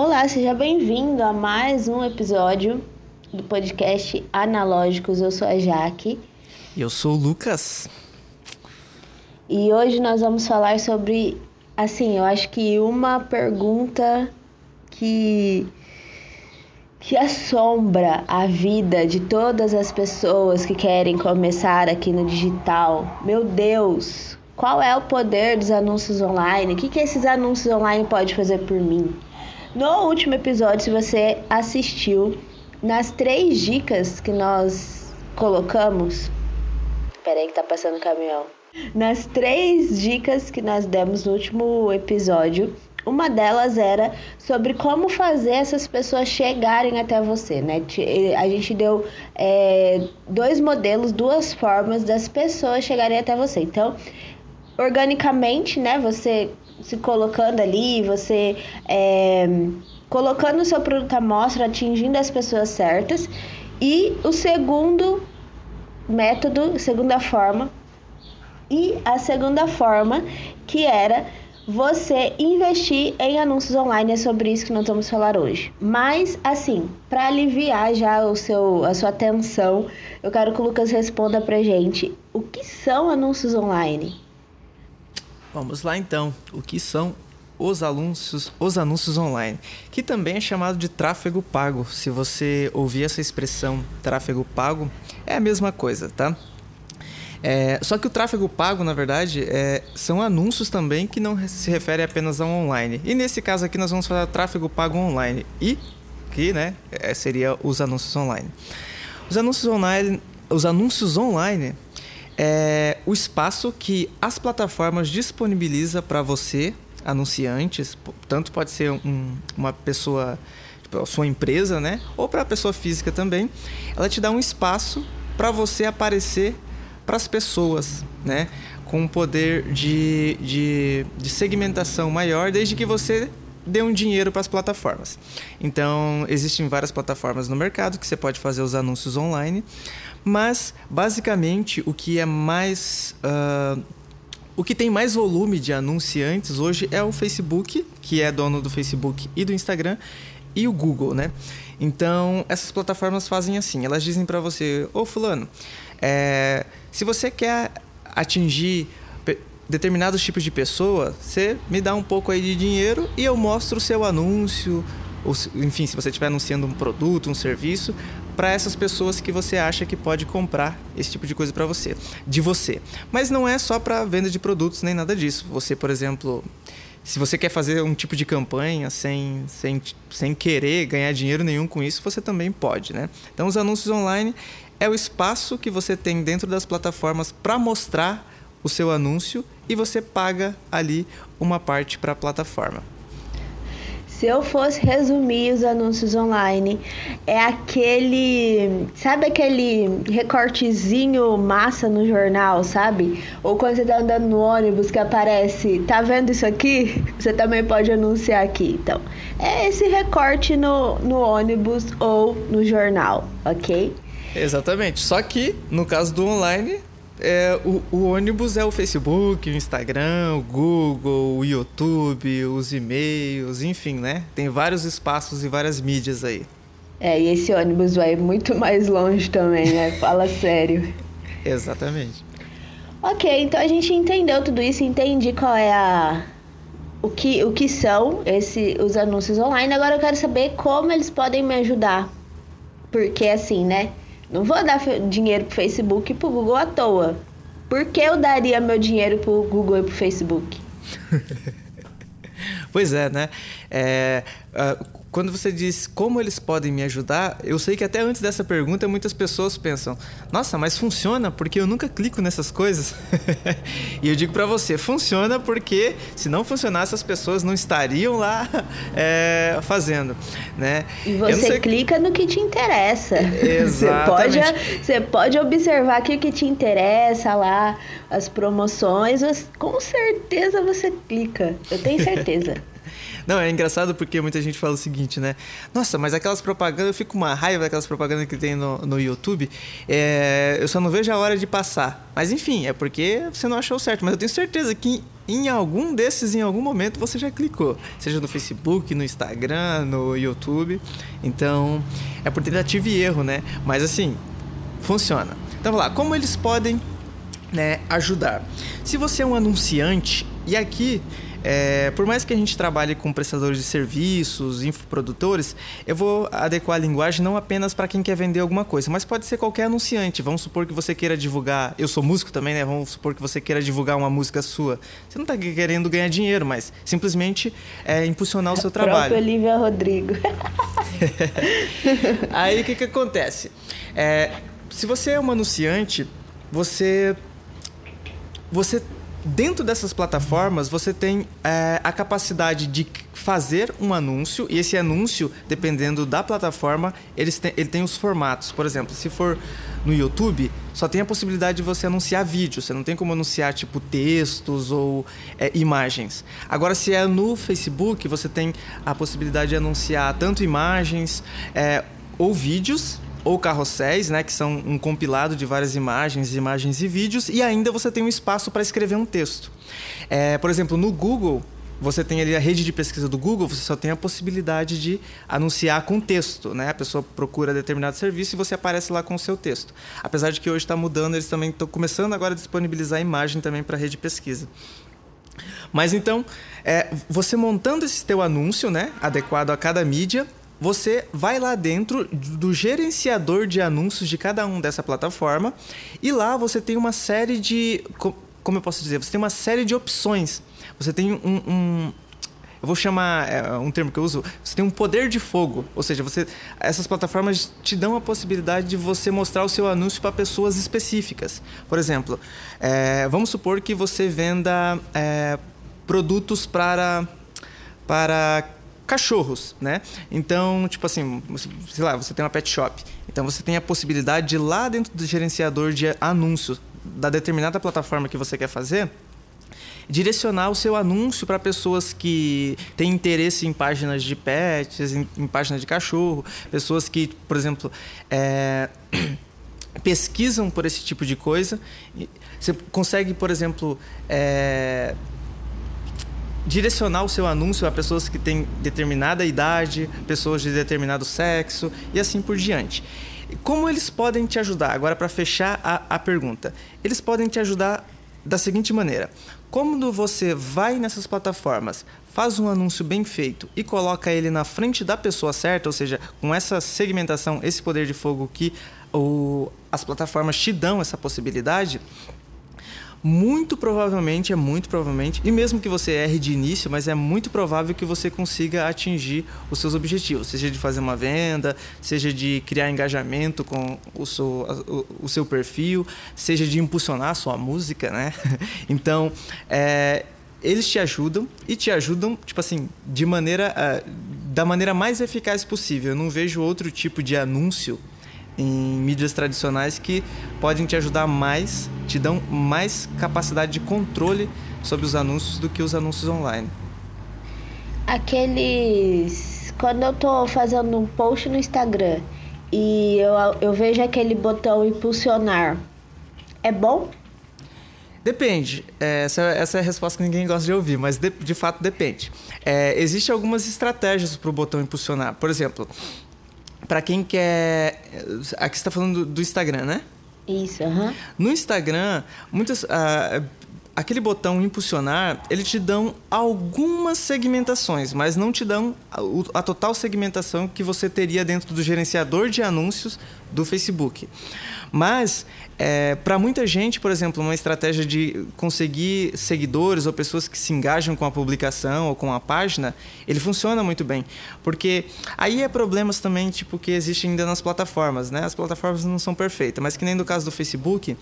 Olá, seja bem-vindo a mais um episódio do podcast Analógicos. Eu sou a Jaque. E eu sou o Lucas. E hoje nós vamos falar sobre, assim, eu acho que uma pergunta que que assombra a vida de todas as pessoas que querem começar aqui no digital. Meu Deus, qual é o poder dos anúncios online? O que, que esses anúncios online podem fazer por mim? No último episódio, se você assistiu, nas três dicas que nós colocamos. Peraí que tá passando o caminhão. Nas três dicas que nós demos no último episódio, uma delas era sobre como fazer essas pessoas chegarem até você, né? A gente deu é, dois modelos, duas formas das pessoas chegarem até você. Então, organicamente, né? Você se colocando ali, você é, colocando o seu produto à mostra, atingindo as pessoas certas. E o segundo método, segunda forma, e a segunda forma que era você investir em anúncios online. É sobre isso que nós vamos falar hoje. Mas assim, para aliviar já o seu a sua atenção, eu quero que o Lucas responda pra gente o que são anúncios online. Vamos lá então. O que são os anúncios, os anúncios online, que também é chamado de tráfego pago. Se você ouvir essa expressão tráfego pago, é a mesma coisa, tá? É, só que o tráfego pago, na verdade, é, são anúncios também que não se referem apenas ao online. E nesse caso aqui nós vamos falar tráfego pago online e que, né, é, seria os anúncios online. Os anúncios online, os anúncios online é o espaço que as plataformas disponibiliza para você, anunciantes, tanto pode ser um, uma pessoa, tipo, sua empresa, né, ou para a pessoa física também. Ela te dá um espaço para você aparecer para as pessoas, né? Com um poder de, de, de segmentação maior, desde que você dê um dinheiro para as plataformas. Então, existem várias plataformas no mercado que você pode fazer os anúncios online, mas basicamente o que é mais. Uh, o que tem mais volume de anunciantes hoje é o Facebook, que é dono do Facebook e do Instagram, e o Google, né? Então, essas plataformas fazem assim: elas dizem para você, ô Fulano, é, se você quer atingir determinados tipos de pessoa, você me dá um pouco aí de dinheiro e eu mostro o seu anúncio, ou, enfim, se você estiver anunciando um produto, um serviço, para essas pessoas que você acha que pode comprar esse tipo de coisa para você, de você. Mas não é só para venda de produtos nem nada disso. Você, por exemplo, se você quer fazer um tipo de campanha sem, sem, sem querer ganhar dinheiro nenhum com isso, você também pode, né? Então, os anúncios online é o espaço que você tem dentro das plataformas para mostrar o seu anúncio e você paga ali uma parte para a plataforma. Se eu fosse resumir os anúncios online, é aquele. Sabe aquele recortezinho massa no jornal, sabe? Ou quando você tá andando no ônibus que aparece, tá vendo isso aqui? Você também pode anunciar aqui. Então, é esse recorte no, no ônibus ou no jornal, ok? Exatamente. Só que, no caso do online, é, o, o, ônibus é o Facebook, o Instagram, o Google, o YouTube, os e-mails, enfim, né? Tem vários espaços e várias mídias aí. É, e esse ônibus vai muito mais longe também, né? Fala sério. Exatamente. Ok, então a gente entendeu tudo isso, entendi qual é a. O que, o que são esse, os anúncios online. Agora eu quero saber como eles podem me ajudar. Porque assim, né? Não vou dar dinheiro pro Facebook e pro Google à toa. Por que eu daria meu dinheiro pro Google e pro Facebook? pois é, né? É, uh, quando você diz como eles podem me ajudar, eu sei que até antes dessa pergunta muitas pessoas pensam: nossa, mas funciona porque eu nunca clico nessas coisas. e eu digo para você: funciona porque se não funcionasse as pessoas não estariam lá é, fazendo, né? E você clica no que te interessa. Exatamente. Você pode, você pode observar que o que te interessa lá, as promoções, com certeza você clica. Eu tenho certeza. Não, é engraçado porque muita gente fala o seguinte, né? Nossa, mas aquelas propagandas, eu fico uma raiva daquelas propagandas que tem no, no YouTube. É, eu só não vejo a hora de passar. Mas enfim, é porque você não achou certo. Mas eu tenho certeza que em algum desses, em algum momento, você já clicou. Seja no Facebook, no Instagram, no YouTube. Então, é por tentativa e erro, né? Mas assim, funciona. Então, vamos lá. Como eles podem né, ajudar? Se você é um anunciante, e aqui é, por mais que a gente trabalhe com prestadores de serviços, infoprodutores, eu vou adequar a linguagem não apenas para quem quer vender alguma coisa, mas pode ser qualquer anunciante. Vamos supor que você queira divulgar. Eu sou músico também, né? Vamos supor que você queira divulgar uma música sua. Você não está querendo ganhar dinheiro, mas simplesmente é, impulsionar o seu trabalho. Próprio Olivia Rodrigo. Aí o que, que acontece? É, se você é um anunciante, você você dentro dessas plataformas você tem é, a capacidade de fazer um anúncio e esse anúncio, dependendo da plataforma, eles ele tem os formatos. Por exemplo, se for no YouTube, só tem a possibilidade de você anunciar vídeo. Você não tem como anunciar tipo textos ou é, imagens. Agora, se é no Facebook, você tem a possibilidade de anunciar tanto imagens é, ou vídeos ou carrosséis, né, que são um compilado de várias imagens, imagens e vídeos, e ainda você tem um espaço para escrever um texto. É, por exemplo, no Google, você tem ali a rede de pesquisa do Google, você só tem a possibilidade de anunciar com texto, né? A pessoa procura determinado serviço e você aparece lá com o seu texto. Apesar de que hoje está mudando, eles também estão começando agora a disponibilizar a imagem também para a rede de pesquisa. Mas então, é, você montando esse teu anúncio, né, adequado a cada mídia, você vai lá dentro do gerenciador de anúncios de cada um dessa plataforma e lá você tem uma série de. Como eu posso dizer? Você tem uma série de opções. Você tem um. um eu vou chamar é, um termo que eu uso. Você tem um poder de fogo, ou seja, você, essas plataformas te dão a possibilidade de você mostrar o seu anúncio para pessoas específicas. Por exemplo, é, vamos supor que você venda é, produtos para para cachorros, né? Então, tipo assim, sei lá, você tem uma pet shop. Então você tem a possibilidade de lá dentro do gerenciador de anúncios da determinada plataforma que você quer fazer, direcionar o seu anúncio para pessoas que têm interesse em páginas de pets, em, em páginas de cachorro, pessoas que, por exemplo, é, pesquisam por esse tipo de coisa. Você consegue, por exemplo, é, direcionar o seu anúncio a pessoas que têm determinada idade, pessoas de determinado sexo e assim por diante. Como eles podem te ajudar? Agora, para fechar a, a pergunta, eles podem te ajudar da seguinte maneira: quando você vai nessas plataformas, faz um anúncio bem feito e coloca ele na frente da pessoa certa, ou seja, com essa segmentação, esse poder de fogo que o, as plataformas te dão essa possibilidade, muito provavelmente, é muito provavelmente, e mesmo que você erre de início, mas é muito provável que você consiga atingir os seus objetivos, seja de fazer uma venda, seja de criar engajamento com o seu, o, o seu perfil, seja de impulsionar a sua música, né? Então, é, eles te ajudam e te ajudam, tipo assim, de maneira, uh, da maneira mais eficaz possível. Eu não vejo outro tipo de anúncio em mídias tradicionais que podem te ajudar mais, te dão mais capacidade de controle sobre os anúncios do que os anúncios online. Aqueles. Quando eu tô fazendo um post no Instagram e eu, eu vejo aquele botão impulsionar, é bom? Depende. É, essa, essa é a resposta que ninguém gosta de ouvir, mas de, de fato depende. É, Existem algumas estratégias para o botão impulsionar. Por exemplo, para quem quer. Aqui está falando do, Instagram, né? Isso, aham. Uhum. No Instagram, muitas. Uh, aquele botão impulsionar, ele te dão algumas segmentações, mas não te dão a, a total segmentação que você teria dentro do gerenciador de anúncios do Facebook. Mas, é, para muita gente, por exemplo, uma estratégia de conseguir seguidores ou pessoas que se engajam com a publicação ou com a página, ele funciona muito bem. Porque aí é problemas também tipo, que existem ainda nas plataformas. Né? As plataformas não são perfeitas, mas que nem no caso do Facebook,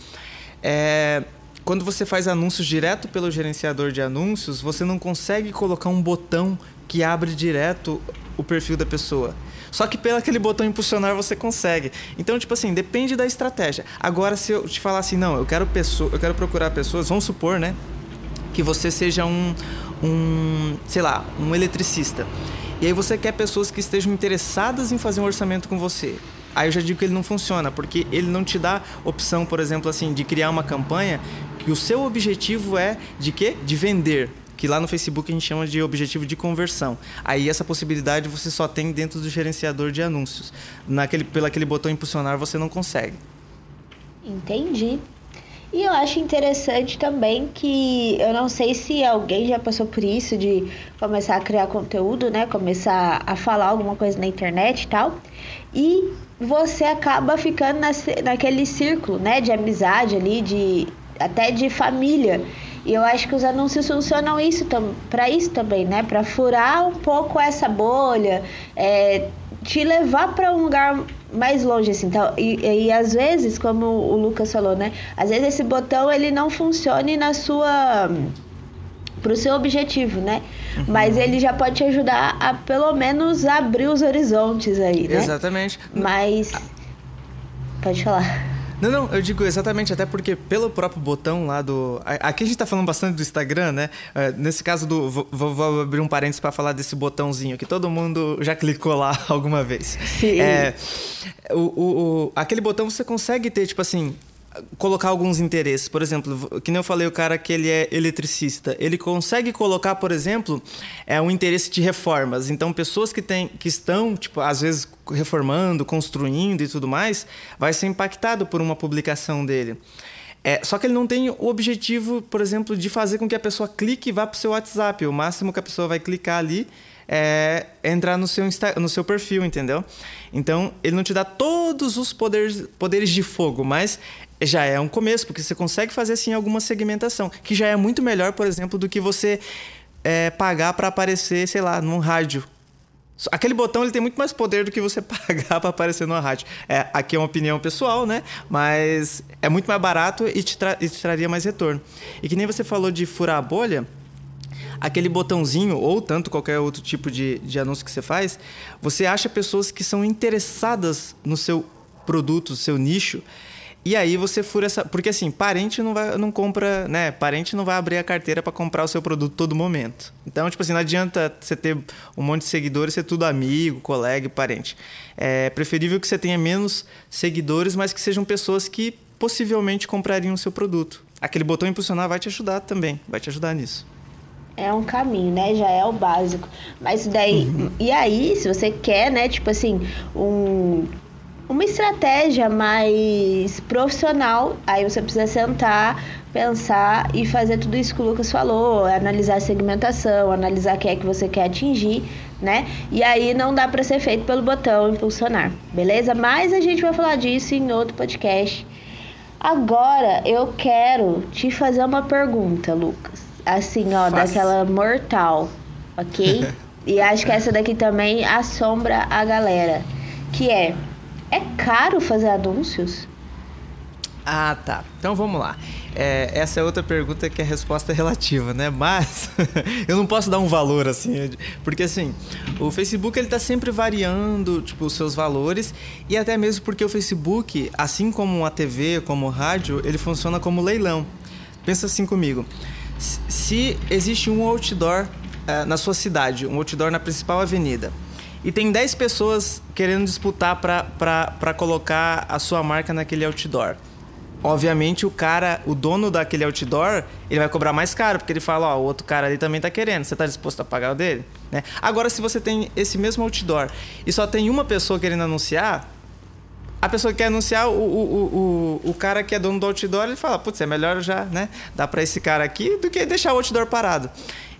é, quando você faz anúncios direto pelo gerenciador de anúncios, você não consegue colocar um botão que abre direto o perfil da pessoa. Só que pelo aquele botão impulsionar você consegue. Então, tipo assim, depende da estratégia. Agora, se eu te falar assim, não, eu quero pessoa, eu quero procurar pessoas, vamos supor, né, que você seja um, um, sei lá, um eletricista. E aí você quer pessoas que estejam interessadas em fazer um orçamento com você. Aí eu já digo que ele não funciona, porque ele não te dá opção, por exemplo, assim, de criar uma campanha que o seu objetivo é de quê? De vender que lá no Facebook a gente chama de objetivo de conversão. Aí essa possibilidade você só tem dentro do gerenciador de anúncios. Naquele, pelo aquele botão impulsionar você não consegue. Entendi. E eu acho interessante também que eu não sei se alguém já passou por isso de começar a criar conteúdo, né? Começar a falar alguma coisa na internet e tal. E você acaba ficando naquele círculo, né? De amizade ali, de até de família. E eu acho que os anúncios funcionam isso para isso também, né? Para furar um pouco essa bolha, é, te levar para um lugar mais longe, assim. Então, e, e, às vezes, como o Lucas falou, né? Às vezes esse botão ele não funcione na sua para o seu objetivo, né? Uhum. Mas ele já pode te ajudar a pelo menos abrir os horizontes aí, né? Exatamente. Mas pode falar. Não, não, eu digo exatamente, até porque pelo próprio botão lá do. Aqui a gente tá falando bastante do Instagram, né? É, nesse caso do. Vou, vou abrir um parênteses para falar desse botãozinho que todo mundo já clicou lá alguma vez. Sim. É, o, o, o, aquele botão você consegue ter, tipo assim, colocar alguns interesses. Por exemplo, que nem eu falei, o cara que ele é eletricista, ele consegue colocar, por exemplo, é um interesse de reformas. Então, pessoas que, tem, que estão, tipo, às vezes reformando, construindo e tudo mais, vai ser impactado por uma publicação dele. É, só que ele não tem o objetivo, por exemplo, de fazer com que a pessoa clique e vá para o seu WhatsApp. O máximo que a pessoa vai clicar ali é entrar no seu, Insta, no seu perfil, entendeu? Então, ele não te dá todos os poderes, poderes de fogo, mas já é um começo, porque você consegue fazer assim alguma segmentação, que já é muito melhor, por exemplo, do que você é, pagar para aparecer, sei lá, num rádio. Aquele botão ele tem muito mais poder do que você pagar para aparecer numa rádio. É, aqui é uma opinião pessoal, né? Mas é muito mais barato e te, e te traria mais retorno. E que nem você falou de furar a bolha, aquele botãozinho, ou tanto qualquer outro tipo de, de anúncio que você faz, você acha pessoas que são interessadas no seu produto, seu nicho, e aí você fura essa. Porque assim, parente não, vai, não compra, né? Parente não vai abrir a carteira para comprar o seu produto todo momento. Então, tipo assim, não adianta você ter um monte de seguidores, ser tudo amigo, colega e parente. É preferível que você tenha menos seguidores, mas que sejam pessoas que possivelmente comprariam o seu produto. Aquele botão impulsionar vai te ajudar também, vai te ajudar nisso. É um caminho, né? Já é o básico. Mas daí. Uhum. E aí, se você quer, né? Tipo assim, um uma estratégia mais profissional, aí você precisa sentar, pensar e fazer tudo isso que o Lucas falou, analisar a segmentação, analisar quem é que você quer atingir, né? E aí não dá para ser feito pelo botão impulsionar, beleza? Mas a gente vai falar disso em outro podcast. Agora eu quero te fazer uma pergunta, Lucas. Assim, ó, Faz. daquela mortal, ok? e acho que essa daqui também assombra a galera, que é é caro fazer anúncios? Ah, tá. Então vamos lá. É, essa é outra pergunta que a resposta é relativa, né? Mas eu não posso dar um valor assim, porque assim, o Facebook ele tá sempre variando, tipo, os seus valores e até mesmo porque o Facebook, assim como a TV, como o rádio, ele funciona como leilão. Pensa assim comigo. Se existe um outdoor uh, na sua cidade, um outdoor na principal avenida, e tem 10 pessoas querendo disputar para colocar a sua marca naquele outdoor. Obviamente o cara, o dono daquele outdoor, ele vai cobrar mais caro, porque ele fala, ó, o outro cara ali também tá querendo, você tá disposto a pagar o dele? Né? Agora, se você tem esse mesmo outdoor e só tem uma pessoa querendo anunciar, a pessoa que quer anunciar, o, o, o, o cara que é dono do outdoor, ele fala, putz, é melhor já, né, dar para esse cara aqui do que deixar o outdoor parado.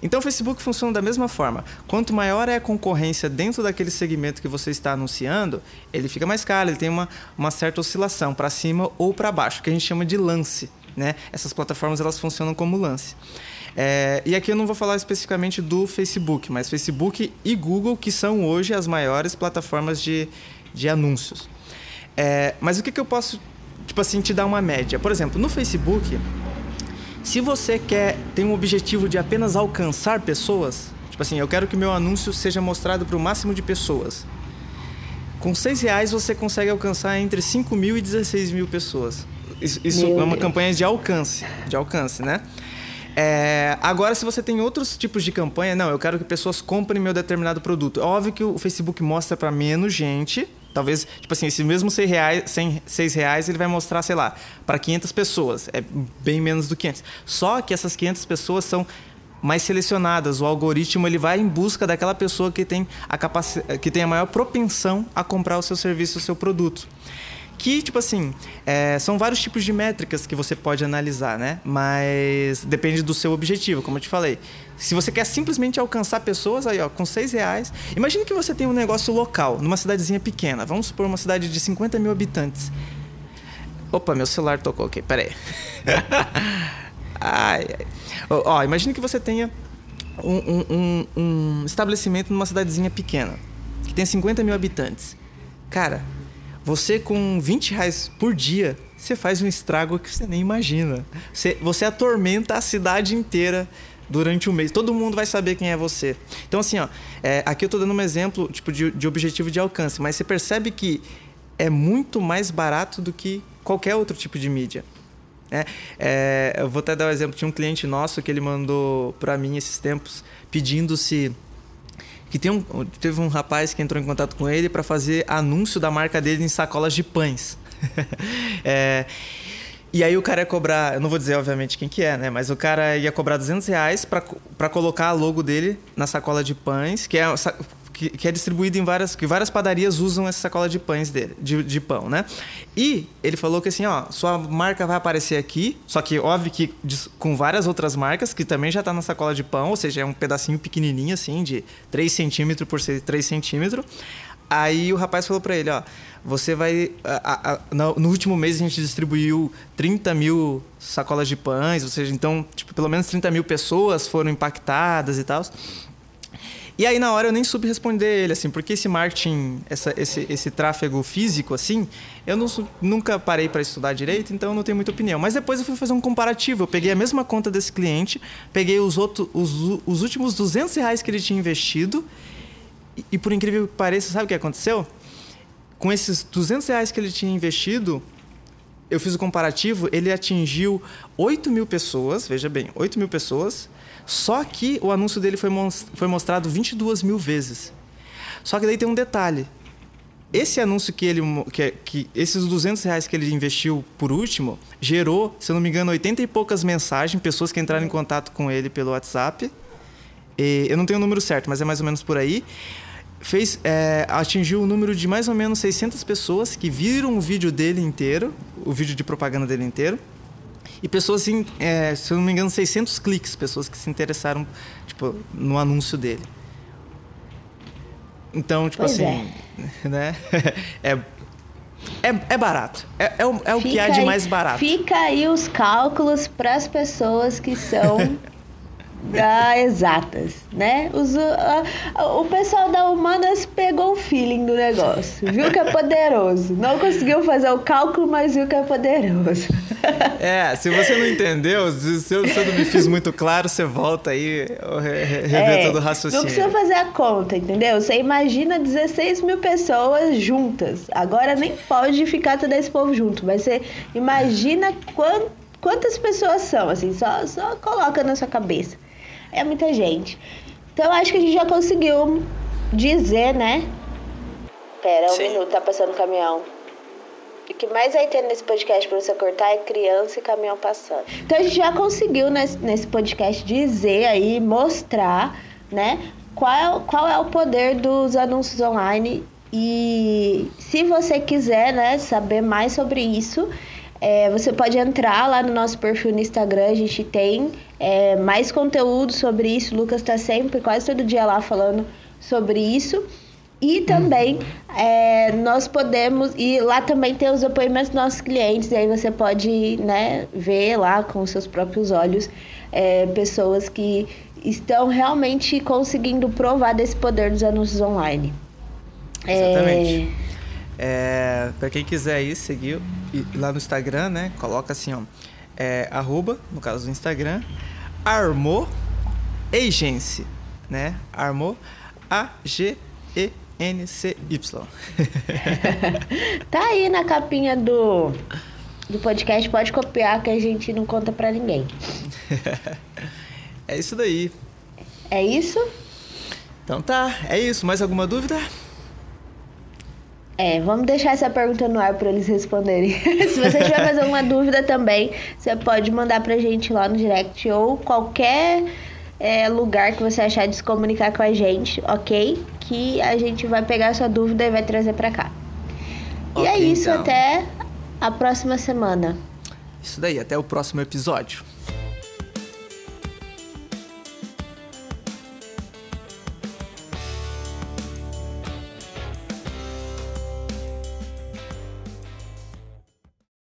Então o Facebook funciona da mesma forma. Quanto maior é a concorrência dentro daquele segmento que você está anunciando, ele fica mais caro, ele tem uma, uma certa oscilação para cima ou para baixo, que a gente chama de lance. Né? Essas plataformas elas funcionam como lance. É, e aqui eu não vou falar especificamente do Facebook, mas Facebook e Google, que são hoje as maiores plataformas de, de anúncios. É, mas o que, que eu posso, tipo assim, te dar uma média? Por exemplo, no Facebook, se você quer tem um objetivo de apenas alcançar pessoas, tipo assim, eu quero que meu anúncio seja mostrado para o máximo de pessoas. Com seis reais você consegue alcançar entre 5 mil e 16 mil pessoas. Isso, isso é uma campanha de alcance, de alcance, né? É, agora, se você tem outros tipos de campanha, não, eu quero que pessoas comprem meu determinado produto. É óbvio que o Facebook mostra para menos gente, Talvez, tipo assim, esse mesmo 6 reais, 100, 6 reais ele vai mostrar, sei lá, para 500 pessoas. É bem menos do que antes. Só que essas 500 pessoas são mais selecionadas. O algoritmo ele vai em busca daquela pessoa que tem a capacidade, que tem a maior propensão a comprar o seu serviço, o seu produto. Que, tipo assim, é, são vários tipos de métricas que você pode analisar, né? Mas depende do seu objetivo, como eu te falei. Se você quer simplesmente alcançar pessoas, aí, ó, com seis reais. Imagine que você tem um negócio local, numa cidadezinha pequena. Vamos supor uma cidade de 50 mil habitantes. Opa, meu celular tocou aqui, peraí. ai, ai. Ó, imagine que você tenha um, um, um, um estabelecimento numa cidadezinha pequena, que tem 50 mil habitantes. Cara, você com 20 reais por dia, você faz um estrago que você nem imagina. Você, você atormenta a cidade inteira durante um mês. Todo mundo vai saber quem é você. Então, assim, ó, é, aqui eu estou dando um exemplo tipo, de, de objetivo de alcance, mas você percebe que é muito mais barato do que qualquer outro tipo de mídia. É, é, eu vou até dar um exemplo. Tinha um cliente nosso que ele mandou para mim esses tempos pedindo se que tem um, teve um rapaz que entrou em contato com ele para fazer anúncio da marca dele em sacolas de pães. é, e aí o cara ia cobrar, eu não vou dizer obviamente quem que é, né? Mas o cara ia cobrar 200 reais para colocar a logo dele na sacola de pães, que é que, que, é distribuído em várias que várias padarias usam essa sacola de pães dele, de, de, pão, né? E ele falou que assim, ó, sua marca vai aparecer aqui, só que óbvio que com várias outras marcas que também já tá na sacola de pão, ou seja, é um pedacinho pequenininho assim, de 3 centímetros por 3 centímetros. Aí o rapaz falou para ele, ó, você vai. A, a, no, último mês a gente distribuiu 30 mil sacolas de pães, ou seja, então, tipo, pelo menos 30 mil pessoas foram impactadas e tal. E aí na hora eu nem soube responder ele, assim, porque esse marketing, essa, esse, esse tráfego físico, assim, eu não, nunca parei para estudar direito, então eu não tenho muita opinião. Mas depois eu fui fazer um comparativo. Eu peguei a mesma conta desse cliente, peguei os, outros, os, os últimos 200 reais que ele tinha investido, e, e por incrível que pareça, sabe o que aconteceu? Com esses 200 reais que ele tinha investido, eu fiz o comparativo, ele atingiu 8 mil pessoas, veja bem, 8 mil pessoas, só que o anúncio dele foi, foi mostrado 22 mil vezes. Só que daí tem um detalhe. Esse anúncio que ele. Que, que, esses 200 reais que ele investiu por último, gerou, se eu não me engano, 80 e poucas mensagens, pessoas que entraram em contato com ele pelo WhatsApp. E, eu não tenho o número certo, mas é mais ou menos por aí. Fez, é, atingiu o número de mais ou menos 600 pessoas que viram o vídeo dele inteiro, o vídeo de propaganda dele inteiro e pessoas, assim, é, se eu não me engano, 600 cliques, pessoas que se interessaram tipo, no anúncio dele. Então, tipo pois assim, é. né? é, é, é barato. É, é o, é o que há de mais barato. Fica aí os cálculos para as pessoas que são ah, exatas, né? Os, o pessoal da Humanas pegou o feeling do negócio, viu que é poderoso. Não conseguiu fazer o cálculo, mas viu que é poderoso. É, se você não entendeu, se eu, se eu não me fiz muito claro, você volta aí, rever é, todo o raciocínio. Não precisa fazer a conta, entendeu? Você imagina 16 mil pessoas juntas. Agora nem pode ficar todo esse povo junto, mas você imagina quantas pessoas são, assim, só, só coloca na sua cabeça é muita gente. Então acho que a gente já conseguiu dizer, né? Pera, um Sim. minuto, tá passando o caminhão. O que mais vai ter nesse podcast para você cortar é criança e caminhão passando. Então a gente já conseguiu nesse, nesse podcast dizer aí, mostrar, né? Qual, qual é o poder dos anúncios online. E se você quiser, né, saber mais sobre isso, é, você pode entrar lá no nosso perfil no Instagram, a gente tem é, mais conteúdo sobre isso. O Lucas está sempre, quase todo dia lá falando sobre isso. E também é, nós podemos, e lá também tem os apoiamentos dos nossos clientes, e aí você pode né, ver lá com os seus próprios olhos é, pessoas que estão realmente conseguindo provar desse poder dos anúncios online. Exatamente. É, para quem quiser ir seguir lá no Instagram, né? Coloca assim, ó. É, arroba, no caso do Instagram, Armo Agency, né? Armo A-G-E-N-C-Y. tá aí na capinha do, do podcast, pode copiar que a gente não conta pra ninguém. é isso daí. É isso? Então tá, é isso. Mais alguma dúvida? É, vamos deixar essa pergunta no ar para eles responderem. Se você tiver mais alguma dúvida também, você pode mandar pra gente lá no direct ou qualquer é, lugar que você achar de se comunicar com a gente, ok? Que a gente vai pegar a sua dúvida e vai trazer pra cá. Okay, e é isso, então. até a próxima semana. Isso daí, até o próximo episódio.